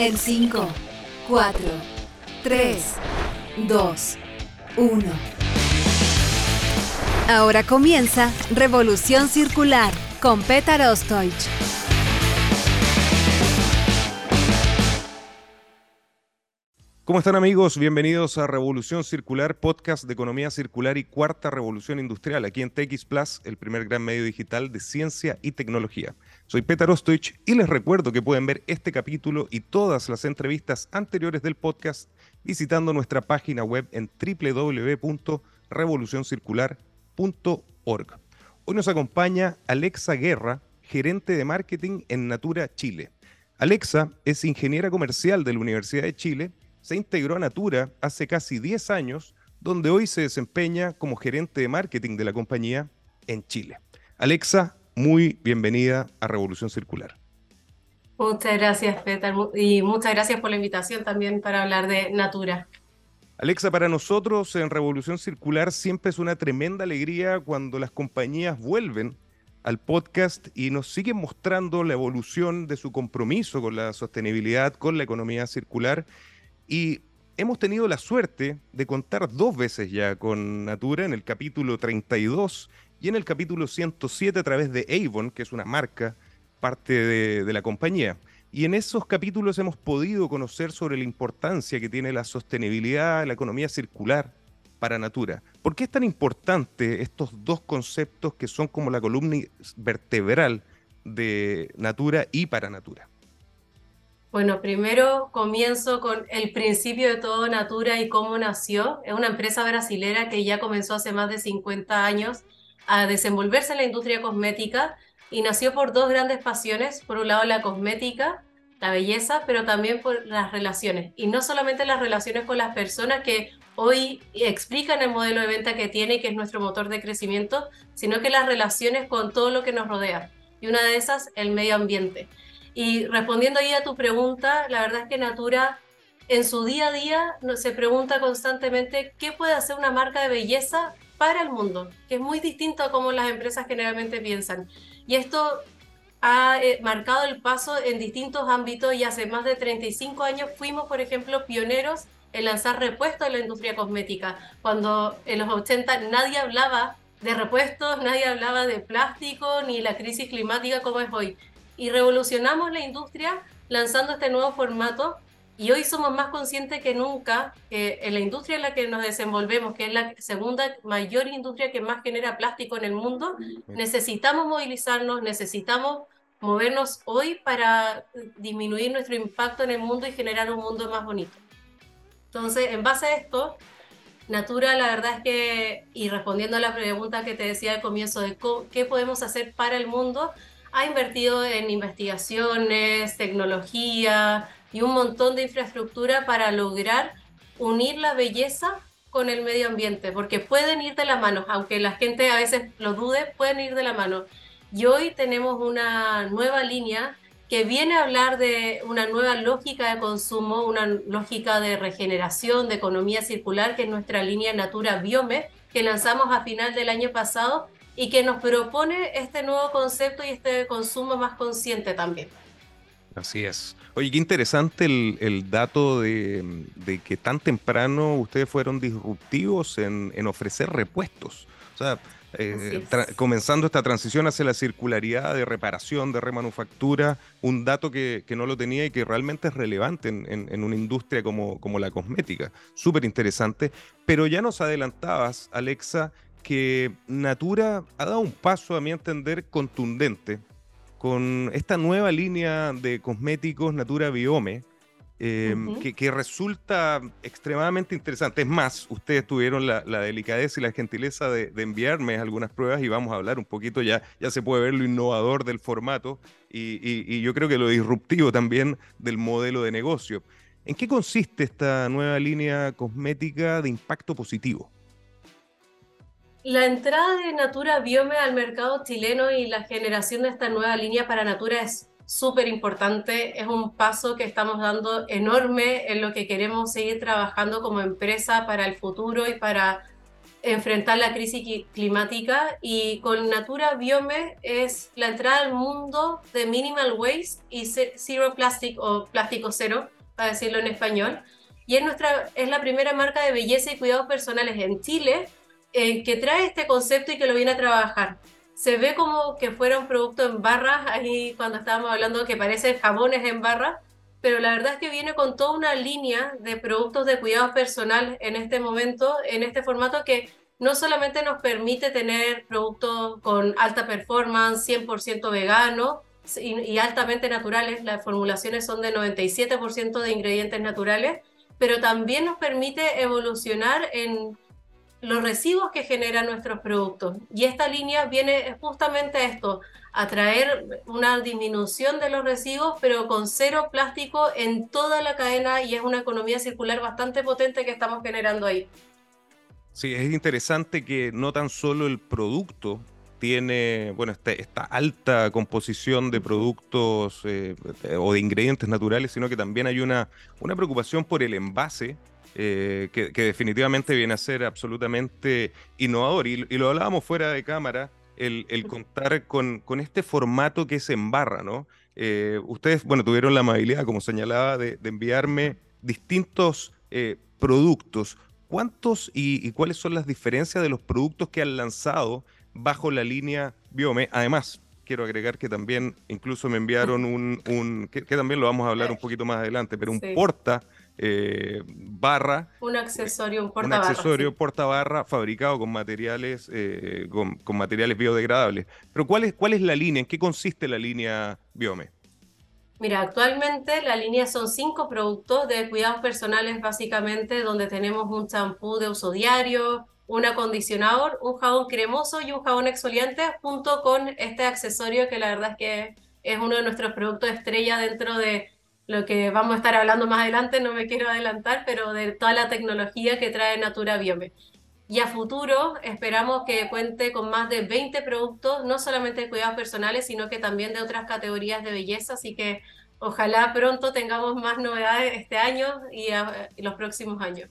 En 5, 4, 3, 2, 1. Ahora comienza Revolución Circular con Petar Ostoich. ¿Cómo están amigos? Bienvenidos a Revolución Circular, podcast de economía circular y cuarta revolución industrial, aquí en TX Plus, el primer gran medio digital de ciencia y tecnología. Soy Petar Ostoich y les recuerdo que pueden ver este capítulo y todas las entrevistas anteriores del podcast visitando nuestra página web en www.revolucioncircular.org. Hoy nos acompaña Alexa Guerra, gerente de marketing en Natura Chile. Alexa es ingeniera comercial de la Universidad de Chile se integró a Natura hace casi 10 años, donde hoy se desempeña como gerente de marketing de la compañía en Chile. Alexa, muy bienvenida a Revolución Circular. Muchas gracias, Peter, y muchas gracias por la invitación también para hablar de Natura. Alexa, para nosotros en Revolución Circular siempre es una tremenda alegría cuando las compañías vuelven al podcast y nos siguen mostrando la evolución de su compromiso con la sostenibilidad, con la economía circular y hemos tenido la suerte de contar dos veces ya con Natura en el capítulo 32 y en el capítulo 107 a través de Avon, que es una marca, parte de, la compañía. Y en esos capítulos hemos podido conocer sobre la importancia que tiene la sostenibilidad, la economía circular para Natura. ¿Por qué es tan importante estos dos conceptos que son como la columna vertebral de Natura y para Natura? Bueno, primero comienzo con el principio de todo Natura y cómo nació. Es una empresa brasilera que ya comenzó hace más de 50 años a desenvolverse en la industria cosmética y nació por dos grandes pasiones. Por un lado, la cosmética, la belleza, pero también por las relaciones. Y no solamente las relaciones con las personas que hoy explican el modelo de venta que tiene, que es nuestro motor de crecimiento, sino que las relaciones con todo lo que nos rodea. Y una de esas, el medio ambiente. Y respondiendo ahí a tu pregunta, la verdad es que Natura en su día a día se pregunta constantemente qué puede hacer una marca de belleza para el mundo, que es muy distinto a cómo las empresas generalmente piensan. Y esto ha eh, marcado el paso en distintos ámbitos y hace más de 35 años fuimos, por ejemplo, pioneros en lanzar repuestos en la industria cosmética, cuando en los 80 nadie hablaba de repuestos, nadie hablaba de plástico ni la crisis climática como es hoy y revolucionamos la industria lanzando este nuevo formato y hoy somos más conscientes que nunca que en la industria en la que nos desenvolvemos, que es la segunda mayor industria que más genera plástico en el mundo, necesitamos movilizarnos, necesitamos movernos hoy para disminuir nuestro impacto en el mundo y generar un mundo más bonito. Entonces, en base a esto, Natura, la verdad es que, y respondiendo a la pregunta que te decía al comienzo de qué podemos hacer para el mundo, ha invertido en investigaciones, tecnología y un montón de infraestructura para lograr unir la belleza con el medio ambiente, porque pueden ir de la mano, aunque la gente a veces lo dude, pueden ir de la mano. Y hoy tenemos una nueva línea que viene a hablar de una nueva lógica de consumo, una lógica de regeneración, de economía circular, que es nuestra línea Natura Biome, que lanzamos a final del año pasado y que nos propone este nuevo concepto y este consumo más consciente también. Así es. Oye, qué interesante el, dato de, que tan temprano ustedes fueron disruptivos en, ofrecer repuestos. O sea, eh, comenzando esta transición hacia la circularidad de reparación, de remanufactura, un dato que, no lo tenía y que realmente es relevante en, una industria como, como la cosmética. Súper interesante. Pero ya nos adelantabas, Alexa, que Natura ha dado un paso, a mi entender, contundente con esta nueva línea de cosméticos Natura Biome, em, que, resulta extremadamente interesante. Es más, ustedes tuvieron la, delicadeza y la gentileza de, enviarme algunas pruebas y vamos a hablar un poquito, ya, ya se puede ver lo innovador del formato y, y yo creo que lo disruptivo también del modelo de negocio. ¿En qué consiste esta nueva línea cosmética de impacto positivo? La entrada de Natura Biome al mercado chileno y la generación de esta nueva línea para Natura es súper importante. Es un paso que estamos dando enorme en lo que queremos seguir trabajando como empresa para el futuro y para enfrentar la crisis climática y con Natura Biome es la entrada al mundo de minimal waste y zero plastic o plástico cero, para decirlo en español. Y es, nuestra, es la primera marca de belleza y cuidados personales en Chile eh, que trae este concepto y que lo viene a trabajar. Se ve como que fuera un producto en barras, ahí cuando estábamos hablando que parece jabones en barras, pero la verdad es que viene con toda una línea de productos de cuidado personal en este momento, en este formato que no solamente nos permite tener productos con alta performance, 100% vegano y, y, altamente naturales, las formulaciones son de 97% de ingredientes naturales, pero también nos permite evolucionar en los residuos que generan nuestros productos. Y esta línea viene justamente a esto, a traer una disminución de los residuos, pero con cero plástico en toda la cadena y es una economía circular bastante potente que estamos generando ahí. Sí, es interesante que no tan solo el producto tiene, bueno, este, esta, alta composición de productos eh, o de ingredientes naturales, sino que también hay una, una preocupación por el envase eh, que, definitivamente viene a ser absolutamente innovador. Y, lo hablábamos fuera de cámara, el, contar con, con, este formato que se embarra, ¿no? Eh, ustedes, bueno, tuvieron la amabilidad, como señalaba, de, enviarme distintos eh, productos. ¿Cuántos y, cuáles son las diferencias de los productos que han lanzado bajo la línea Biome? Además, quiero agregar que también incluso me enviaron un, que, también lo vamos a hablar un poquito más adelante, pero un porta eh, barra. Un accesorio, un porta Un accesorio porta barra fabricado con materiales, eh, con, materiales biodegradables. Pero ¿cuál es, ¿cuál es la línea? ¿En qué consiste la línea Biome? Mira, actualmente la línea son cinco productos de cuidados personales básicamente, donde tenemos un champú de uso diario, un acondicionador, un jabón cremoso y un jabón exfoliante, junto con este accesorio que la verdad es que es uno de nuestros productos estrella dentro de lo que vamos a estar hablando más adelante, no me quiero adelantar, pero de toda la tecnología que trae Natura Biome. Y a futuro esperamos que cuente con más de 20 productos, no solamente de cuidados personales, sino que también de otras categorías de belleza, así que ojalá pronto tengamos más novedades este año y, y los próximos años.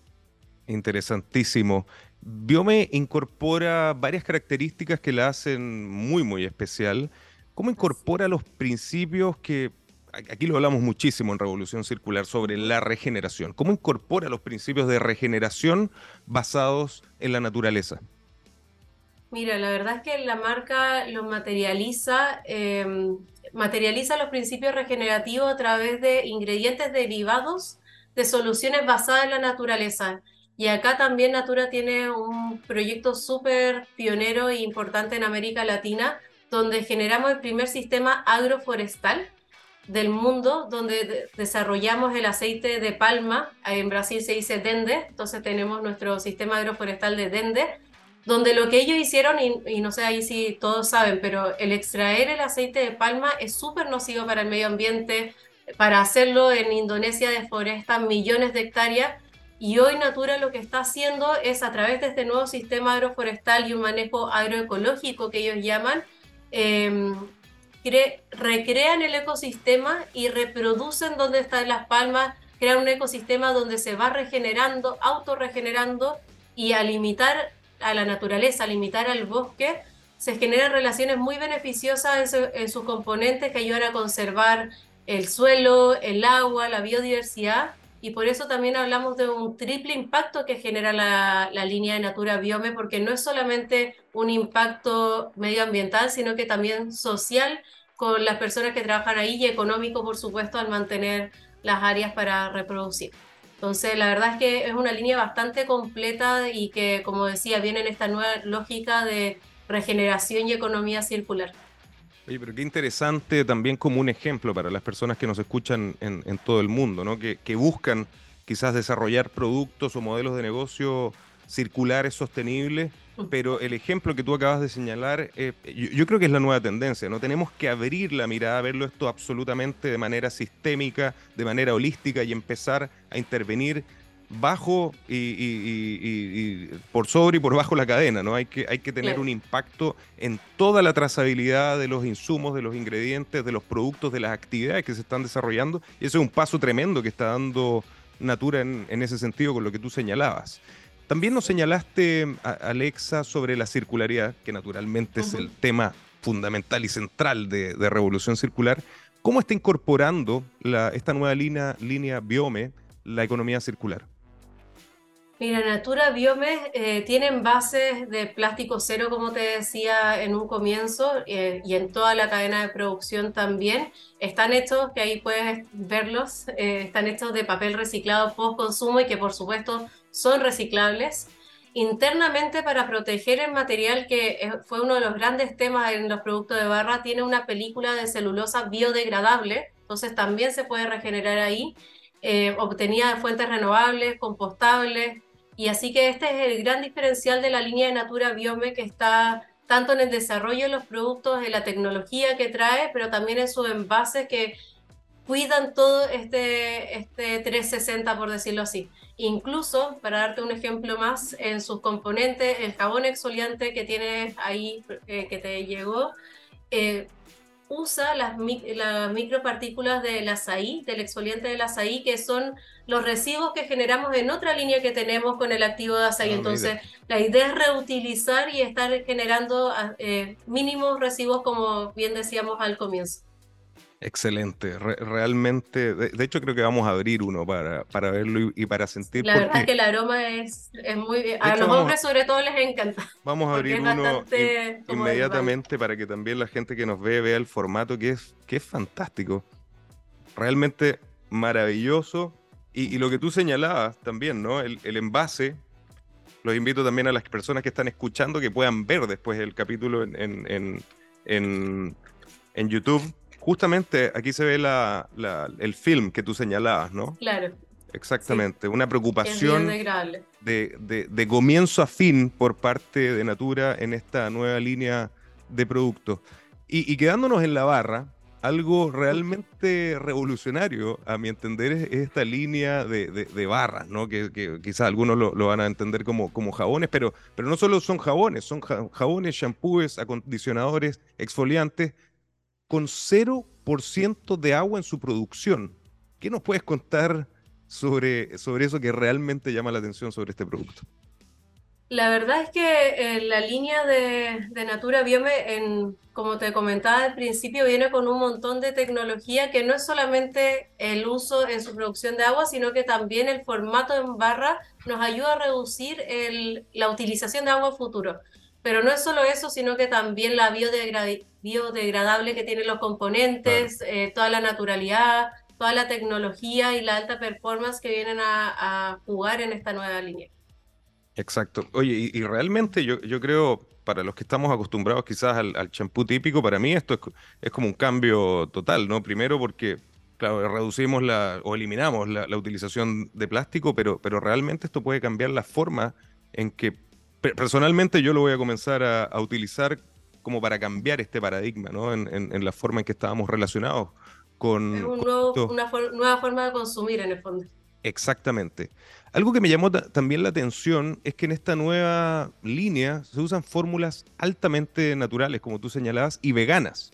Interesantísimo. Biome incorpora varias características que la hacen muy, muy especial. ¿Cómo incorpora los principios que aquí lo hablamos muchísimo en Revolución Circular sobre la regeneración. ¿Cómo incorpora los principios de regeneración basados en la naturaleza? Mira, la verdad es que la marca lo materializa, em, materializa los principios regenerativos a través de ingredientes derivados de soluciones basadas en la naturaleza. Y acá también Natura tiene un proyecto súper pionero e importante en América Latina, donde generamos el primer sistema agroforestal del mundo donde desarrollamos el aceite de palma, en Brasil se dice Dende, entonces tenemos nuestro sistema agroforestal de Dende, donde lo que ellos hicieron, y, no sé ahí si todos saben, pero el extraer el aceite de palma es súper nocivo para el medio ambiente, para hacerlo en Indonesia deforestan millones de hectáreas, y hoy Natura lo que está haciendo es a través de este nuevo sistema agroforestal y un manejo agroecológico que ellos llaman, eh, recrean el ecosistema y reproducen donde están las palmas, crean un ecosistema donde se va regenerando, autorregenerando y al limitar a la naturaleza, al limitar al bosque, se generan relaciones muy beneficiosas en, sus componentes que ayudan a conservar el suelo, el agua, la biodiversidad. Y por eso también hablamos de un triple impacto que genera la, línea de Natura Biome, porque no es solamente un impacto medioambiental, sino que también social con las personas que trabajan ahí y económico, por supuesto, al mantener las áreas para reproducir. Entonces, la verdad es que es una línea bastante completa y que, como decía, viene en esta nueva lógica de regeneración y economía circular. Oye, pero qué interesante también como un ejemplo para las personas que nos escuchan en, en todo el mundo, ¿no? Que, que, buscan quizás desarrollar productos o modelos de negocio circulares sostenibles pero el ejemplo que tú acabas de señalar, eh, yo, creo que es la nueva tendencia, ¿no? Tenemos que abrir la mirada, verlo esto absolutamente de manera sistémica, de manera holística y empezar a intervenir bajo y, por sobre y por bajo la cadena, ¿no? Hay que, hay que tener un impacto en toda la trazabilidad de los insumos, de los ingredientes, de los productos, de las actividades que se están desarrollando. Y eso es un paso tremendo que está dando Natura en, en ese sentido con lo que tú señalabas. También nos señalaste, Alexa, sobre la circularidad, que naturalmente es el tema fundamental y central de, Revolución Circular. ¿Cómo está incorporando esta nueva línea, línea Biome la economía circular? Mira, Natura Biome eh, tienen bases de plástico cero, como te decía en un comienzo, eh, y en toda la cadena de producción también. Están hechos, que ahí puedes verlos, eh, están hechos de papel reciclado post consumo y que por supuesto son reciclables. Internamente, para proteger el material, que fue uno de los grandes temas en los productos de barra, tiene una película de celulosa biodegradable, entonces también se puede regenerar ahí. obtenida de fuentes renovables, compostables, y así que este es el gran diferencial de la línea de Natura Biome que está tanto en el desarrollo de los productos, en la tecnología que trae, pero también en sus envases que cuidan todo este, este 360, por decirlo así. Incluso, para darte un ejemplo más, en sus componentes, el jabón exfoliante que tienes ahí, eh, que te llegó, eh, usa las, las micropartículas del azaí, del exfoliante del azaí, que son los residuos que generamos en otra línea que tenemos con el activo de azaí. Ah, Entonces, la idea es reutilizar y estar generando eh, mínimos residuos, como bien decíamos al comienzo. Excelente, realmente, de, hecho creo que vamos a abrir uno para, para verlo y, para sentir. La verdad es que el aroma es, es muy bien, a los hombres sobre todo les encanta. Vamos a abrir uno inmediatamente para que también la gente que nos ve vea el formato que es, que es fantástico, realmente maravilloso y, lo que tú señalabas también, ¿no? El, el envase, los invito también a las personas que están escuchando que puedan ver después el capítulo en, en, en, en YouTube justamente aquí se ve la, el film que tú señalabas, ¿no? Claro. Exactamente, una preocupación de, de, comienzo a fin por parte de Natura en esta nueva línea de productos. Y, quedándonos en la barra, algo realmente revolucionario, a mi entender, es esta línea de, barras, ¿no? Que, que quizás algunos lo, lo, van a entender como, como jabones, pero, pero no solo son jabones, son jabones, shampoos, acondicionadores, exfoliantes, con 0% de agua en su producción. ¿Qué nos puedes contar sobre, sobre eso que realmente llama la atención sobre este producto? La verdad es que eh, la línea de, Natura Biome, en, como te comentaba al principio, viene con un montón de tecnología que no es solamente el uso en su producción de agua, sino que también el formato en barra nos ayuda a reducir la utilización de agua futuro. Pero no es solo eso, sino que también la biodegradable que tienen los componentes, eh, toda la naturalidad, toda la tecnología y la alta performance que vienen a, jugar en esta nueva línea. Exacto. Oye, y, realmente yo, yo, creo, para los que estamos acostumbrados quizás al champú típico, para mí esto es, es, como un cambio total, ¿no? Primero porque, claro, reducimos la, o eliminamos la, la utilización de plástico, pero, pero realmente esto puede cambiar la forma en que personalmente yo lo voy a comenzar a, utilizar como para cambiar este paradigma, ¿no? En, la forma en que estábamos relacionados con... Es una nueva forma de consumir en el fondo. Exactamente. Algo que me llamó también la atención es que en esta nueva línea se usan fórmulas altamente naturales, como tú señalabas, y veganas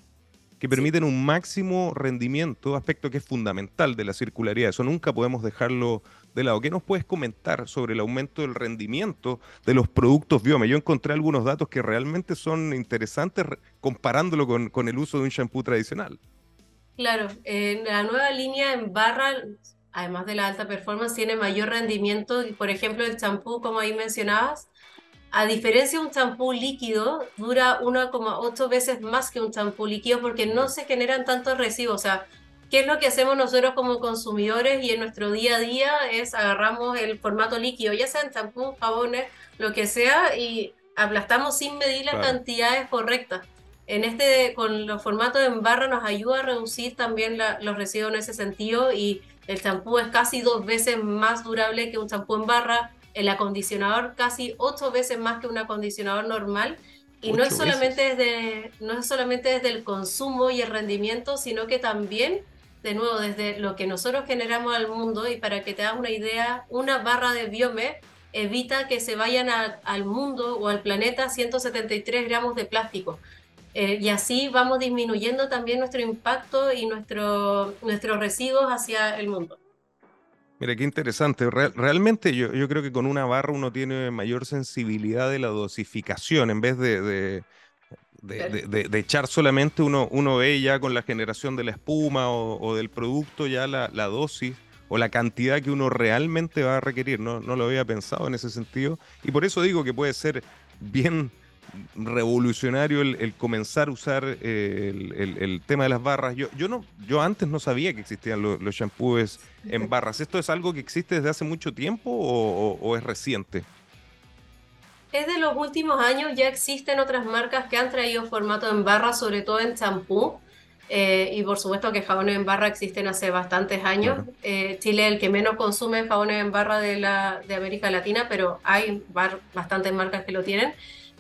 que permiten un máximo rendimiento, aspecto que es fundamental de la circularidad. Eso nunca podemos dejarlo ¿Qué nos puedes comentar sobre el aumento del rendimiento de los productos Biome? Yo encontré algunos datos que realmente son interesantes comparándolo con, con el uso de un shampoo tradicional. Claro, en la nueva línea en barra, además de la alta performance, tiene mayor rendimiento. Por ejemplo, el champú, como ahí mencionabas, a diferencia de un champú líquido, dura 1,8 veces más que un champú líquido porque no se generan tantos residuos. ¿Qué es lo que hacemos nosotros como consumidores y en nuestro día a día? Es agarramos el formato líquido, ya sean champú, jabones, lo que sea, y aplastamos sin medir las cantidades correctas. En este, con los formatos en barra nos ayuda a reducir también los residuos en ese sentido y el champú es casi dos veces más durable que un champú en barra el acondicionador casi ocho veces más que un acondicionador normal. Y no es, solamente desde, no es solamente desde el consumo y el rendimiento, sino que también, de nuevo, desde lo que nosotros generamos al mundo. Y para que te hagas una idea, una barra de biome evita que se vayan al mundo o al planeta 173 gramos de plástico. Eh, y así vamos disminuyendo también nuestro impacto y nuestro, nuestros residuos hacia el mundo. Mira, qué interesante. realmente yo, yo, creo que con una barra uno tiene mayor sensibilidad de la dosificación en vez de, de, echar solamente uno, uno ve ya con la generación de la espuma o, del producto ya la, la, dosis o la cantidad que uno realmente va a requerir. No, no lo había pensado en ese sentido. Y por eso digo que puede ser bien revolucionario el, comenzar a usar eh, el, tema de las barras. Yo, yo, no, yo antes no sabía que existían los, shampoos en barras. ¿Esto es algo que existe desde hace mucho tiempo o, es reciente? Es de los últimos años, ya existen otras marcas que han traído formato en barra, sobre todo en champú. Eh, y por supuesto que jabones en barra existen hace bastantes años. Eh, Chile es el que menos consume jabones en barra de, la, de América Latina, pero hay bastantes marcas que lo tienen.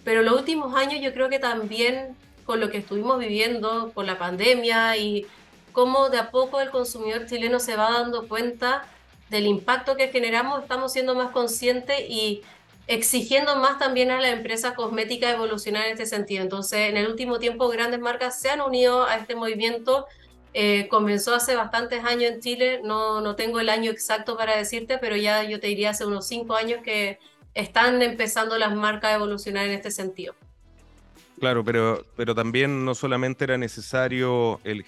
Pero los últimos años yo creo que también con lo que estuvimos viviendo, con la pandemia y cómo de a poco el consumidor chileno se va dando cuenta del impacto que generamos, estamos siendo más conscientes y exigiendo más también a las empresas cosméticas evolucionar en este sentido. Entonces, en el último tiempo, grandes marcas se han unido a este movimiento. Eh, comenzó hace bastantes años en Chile, no, no tengo el año exacto para decirte, pero ya yo te diría hace unos cinco años que están empezando las marcas a evolucionar en este sentido. Claro, pero, pero también no solamente era necesario el,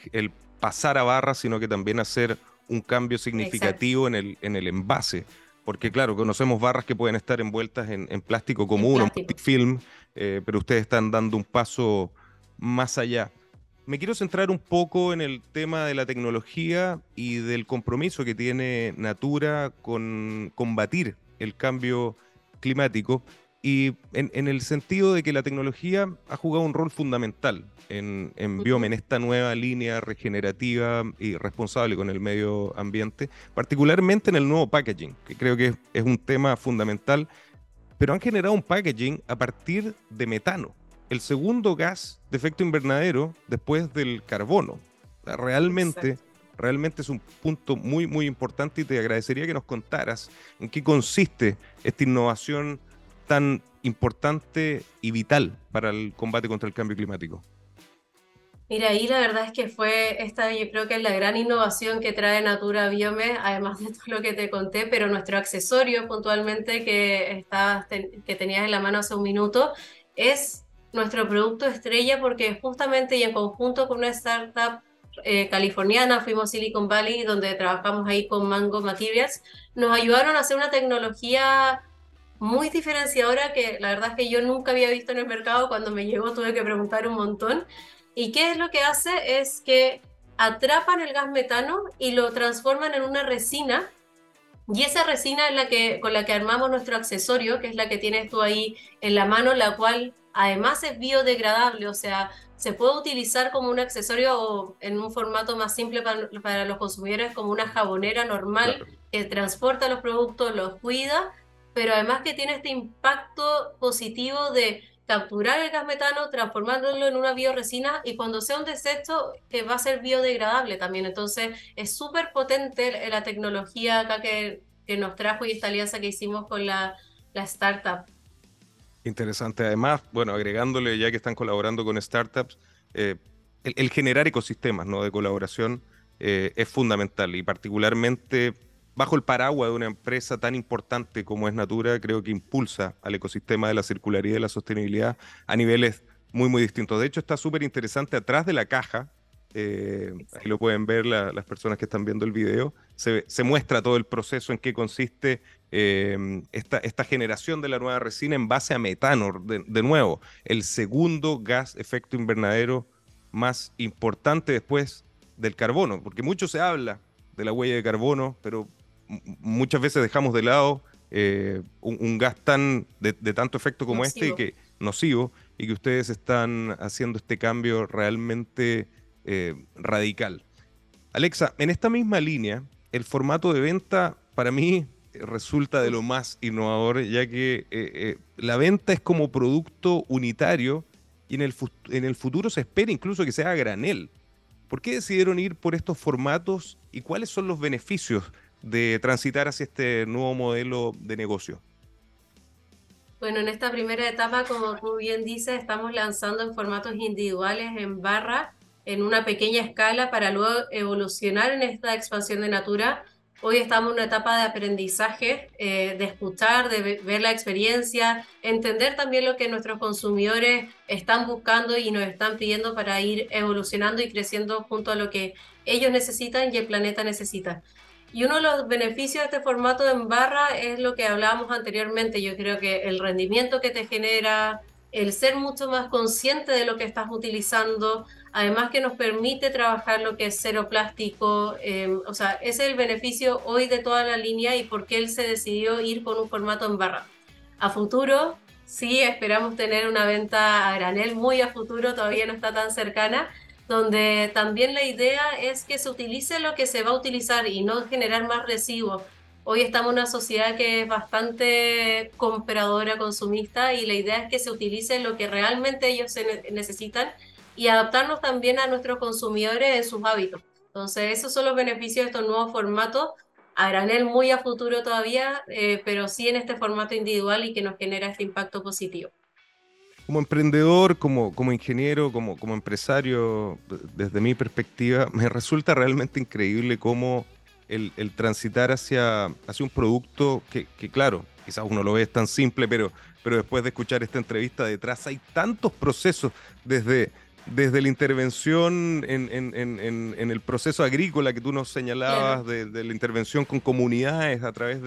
pasar a barra, sino que también hacer un cambio significativo en el, en el envase. Porque claro, conocemos barras que pueden estar envueltas en, plástico común o film, eh, pero ustedes están dando un paso más allá. Me quiero centrar un poco en el tema de la tecnología y del compromiso que tiene Natura con combatir el cambio climático y en, el sentido de que la tecnología ha jugado un rol fundamental en, en Biome, en esta nueva línea regenerativa y responsable con el medio ambiente, particularmente en el nuevo packaging, que creo que es, un tema fundamental, pero han generado un packaging a partir de metano, el segundo gas de efecto invernadero después del carbono. Realmente realmente es un punto muy, muy importante y te agradecería que nos contaras en qué consiste esta innovación tan importante y vital para el combate contra el cambio climático. Mira, ahí la verdad es que fue esta, yo creo que es la gran innovación que trae Natura Biome, además de todo lo que te conté, pero nuestro accesorio puntualmente que, que tenías en la mano hace un minuto es nuestro producto estrella porque justamente y en conjunto con una startup eh, californiana, fuimos a Silicon Valley, donde trabajamos ahí con Mango Materials, nos ayudaron a hacer una tecnología muy diferenciadora que la verdad es que yo nunca había visto en el mercado. Cuando me llegó tuve que preguntar un montón. ¿Y qué es lo que hace? Es que atrapan el gas metano y lo transforman en una resina. Y esa resina es la que, con la que armamos nuestro accesorio, que es la que tienes tú ahí en la mano, la cual además es biodegradable, o sea, se puede utilizar como un accesorio o en un formato más simple para, los consumidores como una jabonera normal que transporta los productos, los cuida, pero además que tiene este impacto positivo de capturar el gas metano, transformándolo en una bioresina y cuando sea un desecho que va a ser biodegradable también. Entonces es súper potente la tecnología acá que, que, nos trajo y esta alianza que hicimos con la, la startup. Interesante. Además, bueno, agregándole ya que están colaborando con startups, eh, el, generar ecosistemas ¿no? de colaboración eh, es fundamental y particularmente bajo el paraguas de una empresa tan importante como es Natura, creo que impulsa al ecosistema de la circularidad y de la sostenibilidad a niveles muy, muy distintos. De hecho, está súper interesante atrás de la caja, eh, lo pueden ver las personas que están viendo el video, se, se, muestra todo el proceso en qué consiste eh, esta, esta, generación de la nueva resina en base a metano, de, nuevo, el segundo gas efecto invernadero más importante después del carbono, porque mucho se habla de la huella de carbono, pero muchas veces dejamos de lado eh, un, gas tan de, tanto efecto como este y que nocivo y que ustedes están haciendo este cambio realmente eh, radical. Alexa, en esta misma línea, el formato de venta para mí resulta de lo más innovador, ya que eh, eh, la venta es como producto unitario y en el, en el futuro se espera incluso que sea a granel. ¿Por qué decidieron ir por estos formatos y cuáles son los beneficios de transitar hacia este nuevo modelo de negocio? Bueno, en esta primera etapa, como tú bien dices, estamos lanzando en formatos individuales en barra, en una pequeña escala, para luego evolucionar en esta expansión de Natura Hoy estamos en una etapa de aprendizaje, eh, de escuchar, de ver la experiencia, entender también lo que nuestros consumidores están buscando y nos están pidiendo para ir evolucionando y creciendo junto a lo que ellos necesitan y el planeta necesita. Y uno de los beneficios de este formato en barra es lo que hablábamos anteriormente. Yo creo que el rendimiento que te genera, el ser mucho más consciente de lo que estás utilizando, además que nos permite trabajar lo que es cero plástico, em, o sea, ese es el beneficio hoy de toda la línea y por qué él se decidió ir con un formato en barra. A futuro, sí, esperamos tener una venta a granel muy a futuro, todavía no está tan cercana, donde también la idea es que se utilice lo que se va a utilizar y no generar más residuos Hoy estamos en una sociedad que es bastante compradora, consumista, y la idea es que se utilice lo que realmente ellos necesitan y adaptarnos también a nuestros consumidores en sus hábitos. Entonces, esos son los beneficios de estos nuevos formatos, a granel muy a futuro todavía, eh, pero sí en este formato individual y que nos genera este impacto positivo. Como emprendedor, como, como ingeniero, como, como empresario, desde mi perspectiva, me resulta realmente increíble cómo el, transitar hacia, hacia un producto que, claro, quizás uno lo ve tan simple, pero, pero después de escuchar esta entrevista detrás hay tantos procesos desde, desde la intervención en, el proceso agrícola que tú nos señalabas, de, la intervención con comunidades a través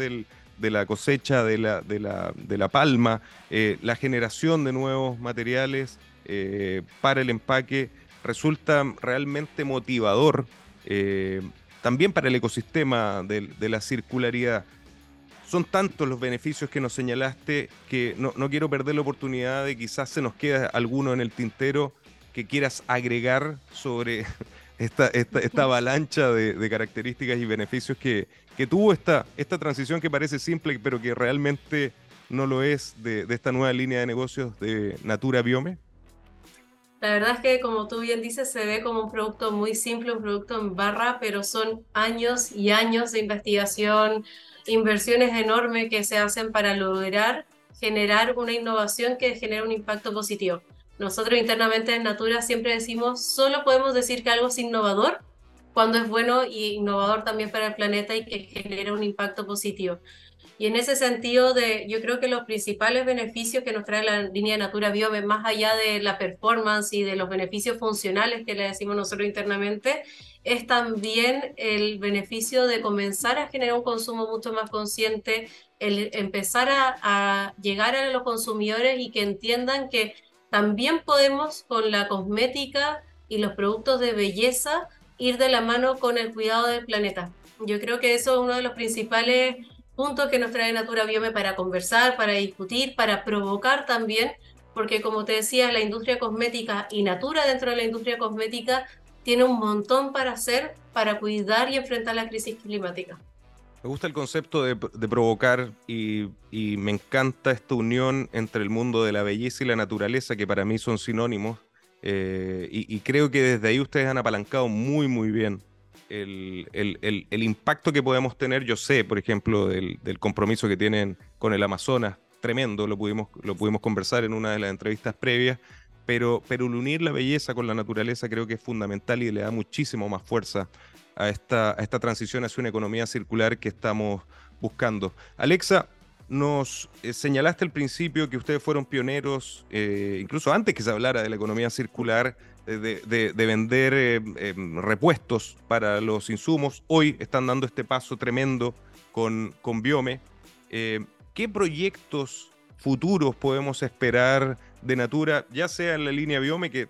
de la cosecha de la, de la, de la palma, eh, la generación de nuevos materiales eh, para el empaque, resulta realmente motivador eh, también para el ecosistema de, la circularidad. Son tantos los beneficios que nos señalaste que no, quiero perder la oportunidad de quizás se nos quede alguno en el tintero que quieras agregar sobre esta, esta, avalancha de, características y beneficios que, que tuvo esta, esta transición que parece simple, pero que realmente no lo es de, de esta nueva línea de negocios de Natura Biome? La verdad es que, como tú bien dices, se ve como un producto muy simple, un producto en barra, pero son años y años de investigación, inversiones enormes que se hacen para lograr generar una innovación que genere un impacto positivo. Nosotros internamente en Natura siempre decimos, solo podemos decir que algo es innovador cuando es bueno y innovador también para el planeta y que genera un impacto positivo. Y en ese sentido, de, yo creo que los principales beneficios que nos trae la línea Natura Biome, más allá de la performance y de los beneficios funcionales que le decimos nosotros internamente, es también el beneficio de comenzar a generar un consumo mucho más consciente, el empezar a, a llegar a los consumidores y que entiendan que también podemos con la cosmética y los productos de belleza ir de la mano con el cuidado del planeta. Yo creo que eso es uno de los principales puntos que nos trae Natura Biome para conversar, para discutir, para provocar también, porque como te decía, la industria cosmética y Natura dentro de la industria cosmética tiene un montón para hacer para cuidar y enfrentar la crisis climática. Me gusta el concepto de, provocar y, me encanta esta unión entre el mundo de la belleza y la naturaleza, que para mí son sinónimos. Eh, y, y, creo que desde ahí ustedes han apalancado muy, muy bien el, impacto que podemos tener, yo sé, por ejemplo, del, compromiso que tienen con el Amazonas, tremendo, lo pudimos, lo pudimos conversar en una de las entrevistas previas, pero, pero el unir la belleza con la naturaleza creo que es fundamental y le da muchísimo más fuerza a esta, a esta transición hacia una economía circular que estamos buscando. Alexa, nos eh, señalaste al principio que ustedes fueron pioneros, eh, incluso antes que se hablara de la economía circular, de, vender eh, em, repuestos para los insumos. Hoy están dando este paso tremendo con, con Biome. ¿Qué proyectos futuros podemos esperar de Natura, ya sea en la línea Biome, que,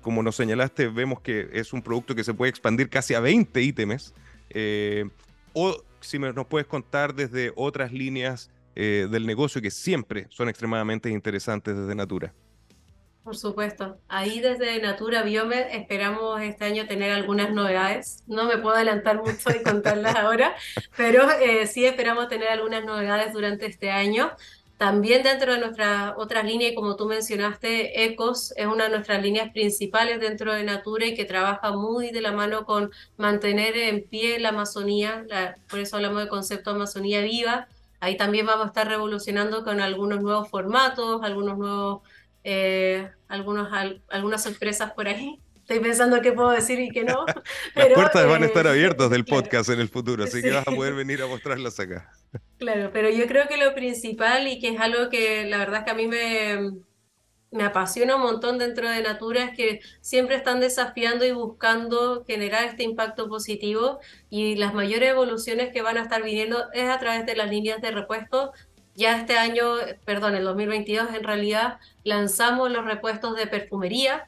como nos señalaste, vemos que es un producto que se puede expandir casi a 20 ítems, o si nos puedes contar desde otras líneas del negocio que siempre son extremadamente interesantes desde Natura. Por supuesto. Ahí desde Natura Biome esperamos este año tener algunas novedades. No me puedo adelantar mucho y contarlas ahora, pero eh, sí esperamos tener algunas novedades durante este año. También dentro de nuestra otra línea, y como tú mencionaste, ECOS es una de nuestras líneas principales dentro de Natura y que trabaja muy de la mano con mantener en pie la Amazonía, por eso hablamos de concepto Amazonía viva. Ahí también vamos a estar revolucionando con algunos nuevos formatos, algunos nuevos eh, algunos, algunas sorpresas por ahí. estoy pensando qué puedo decir y qué no. Las puertas van a estar eh, abiertas del podcast en el futuro, así que vas a poder venir a mostrarlas acá. Claro, pero yo creo que lo principal y que es algo que la verdad es que a mí me, me apasiona un montón dentro de Natura es que siempre están desafiando y buscando generar este impacto positivo y las mayores evoluciones que van a estar viniendo es a través de las líneas de repuesto. Ya este año, perdón, el 2022 en realidad lanzamos los repuestos de perfumería,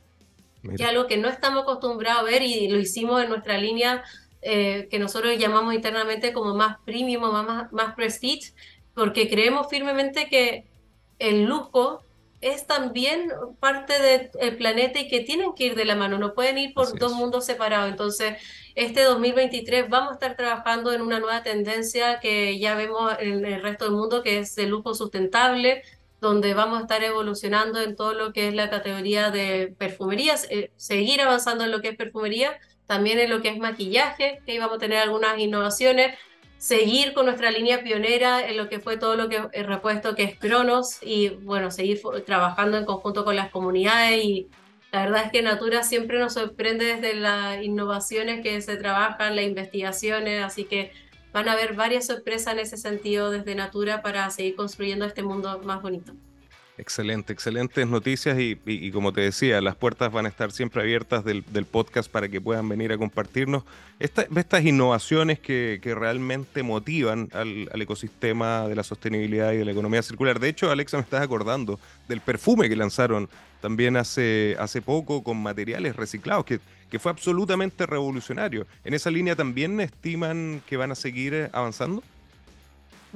que es algo que no estamos acostumbrados a ver y lo hicimos en nuestra línea eh, que nosotros llamamos internamente como más premium más, más prestige, porque creemos firmemente que el lujo es también parte del planeta y que tienen que ir de la mano, no pueden ir por dos mundos separados. Entonces, este 2023 vamos a estar trabajando en una nueva tendencia que ya vemos en el resto del mundo, que es el lujo sustentable, donde vamos a estar evolucionando en todo lo que es la categoría de perfumerías, eh, seguir avanzando en lo que es perfumería, también en lo que es maquillaje, que íbamos a tener algunas innovaciones, seguir con nuestra línea pionera en lo que fue todo lo que he repuesto que es Cronos y bueno, seguir trabajando en conjunto con las comunidades y la verdad es que Natura siempre nos sorprende desde las innovaciones que se trabajan, las investigaciones, así que van a haber varias sorpresas en ese sentido desde Natura para seguir construyendo este mundo más bonito. Excelente, excelentes noticias y, como te decía, las puertas van a estar siempre abiertas del, podcast para que puedan venir a compartirnos estas innovaciones que, realmente motivan al, ecosistema de la sostenibilidad y de la economía circular. De hecho, Alexa, me estás acordando del perfume que lanzaron también hace, hace poco con materiales reciclados, que, que fue absolutamente revolucionario. ¿En esa línea también estiman que van a seguir avanzando?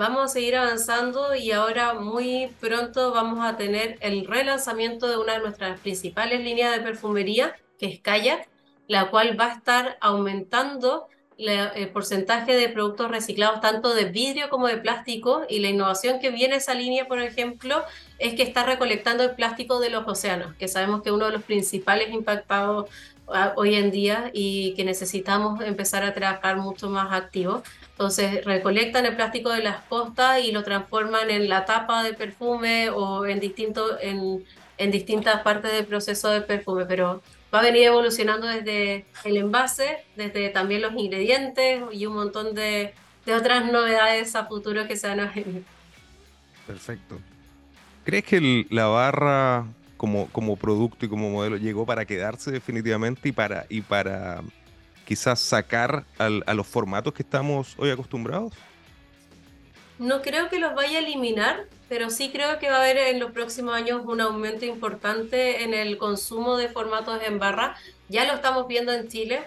Vamos a seguir avanzando y ahora muy pronto vamos a tener el relanzamiento de una de nuestras principales líneas de perfumería, que es Kayak, la cual va a estar aumentando el porcentaje de productos reciclados tanto de vidrio como de plástico y la innovación que viene esa línea, por ejemplo, es que está recolectando el plástico de los océanos, que sabemos que es uno de los principales impactados ah, hoy en día y que necesitamos empezar a trabajar mucho más activos. Entonces recolectan el plástico de las costas y lo transforman en la tapa de perfume o en, distinto, en, en distintas partes del proceso de perfume, pero va a venir evolucionando desde el envase, desde también los ingredientes y un montón de, de otras novedades a futuro que se van a venir. Perfecto. ¿Crees que la barra como, como producto y como modelo llegó para quedarse definitivamente y para, y para quizás sacar a los formatos que estamos hoy acostumbrados? No creo que los vaya a eliminar, pero sí creo que va a haber en los próximos años un aumento importante en el consumo de formatos en barra. Ya lo estamos viendo en Chile.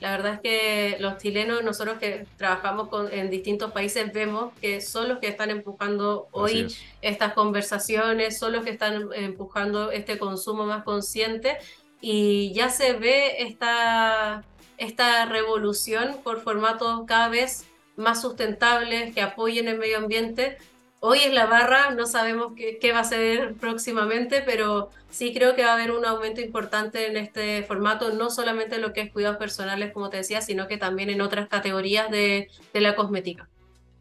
La verdad es que los chilenos, nosotros que trabajamos con, en distintos países, vemos que son los que están empujando hoy estas conversaciones, son los que están empujando este consumo más consciente y ya se ve esta esta revolución por formatos cada vez más sustentables, que apoyen el medio ambiente. Hoy es la barra, no sabemos qué, qué, va a ser próximamente, pero sí creo que va a haber un aumento importante en este formato, no solamente en lo que es cuidados personales, como te decía, sino que también en otras categorías de, de la cosmética.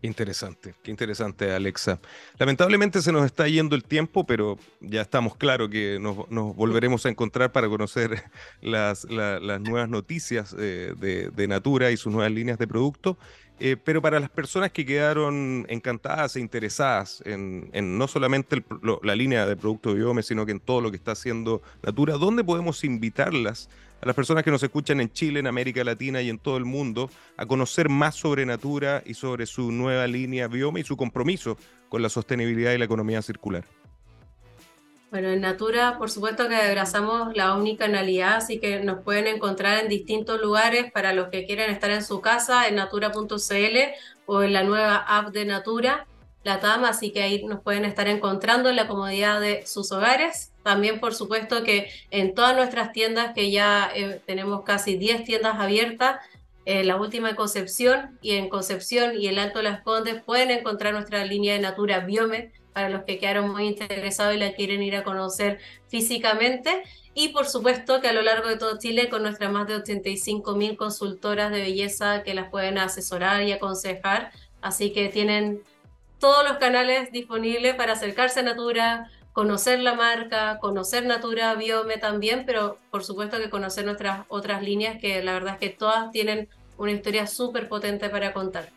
Interesante, qué interesante, Alexa. Lamentablemente se nos está yendo el tiempo, pero ya estamos claros que nos, volveremos a encontrar para conocer las, nuevas noticias eh, de, Natura y sus nuevas líneas de producto. Eh, pero para las personas que quedaron encantadas e interesadas en, no solamente la línea de producto Biome, sino que en todo lo que está haciendo Natura, ¿dónde podemos invitarlas a las personas que nos escuchan en Chile, en América Latina y en todo el mundo a conocer más sobre Natura y sobre su nueva línea Biome y su compromiso con la sostenibilidad y la economía circular. Bueno, en Natura, por supuesto que abrazamos la omnicanalidad, así que nos pueden encontrar en distintos lugares para los que quieran estar en su casa, en natura.cl o en la nueva app de Natura, la TAM, así que ahí nos pueden estar encontrando en la comodidad de sus hogares. También, por supuesto, que en todas nuestras tiendas, que ya eh, tenemos casi 10 tiendas abiertas, eh, la última en Concepción y en Concepción y el Alto Las Condes pueden encontrar nuestra línea de Natura Biome para los que quedaron muy interesados y la quieren ir a conocer físicamente. Y por supuesto que a lo largo de todo Chile con nuestras más de 85 mil consultoras de belleza que las pueden asesorar y aconsejar. Así que tienen todos los canales disponibles para acercarse a Natura, conocer la marca, conocer Natura Biome también, pero por supuesto que conocer nuestras otras líneas que la verdad es que todas tienen una historia súper potente para contar.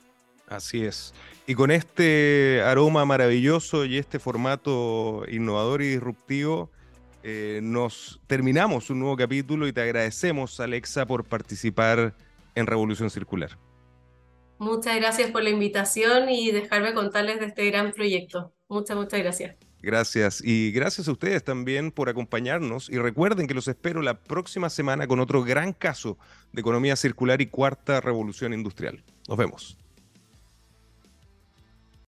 Así es. Y con este aroma maravilloso y este formato innovador y disruptivo, eh, nos terminamos un nuevo capítulo y te agradecemos, Alexa, por participar en Revolución Circular. Muchas gracias por la invitación y dejarme contarles de este gran proyecto. Muchas, muchas gracias. Gracias. Y gracias a ustedes también por acompañarnos. Y recuerden que los espero la próxima semana con otro gran caso de economía circular y cuarta revolución industrial. Nos vemos.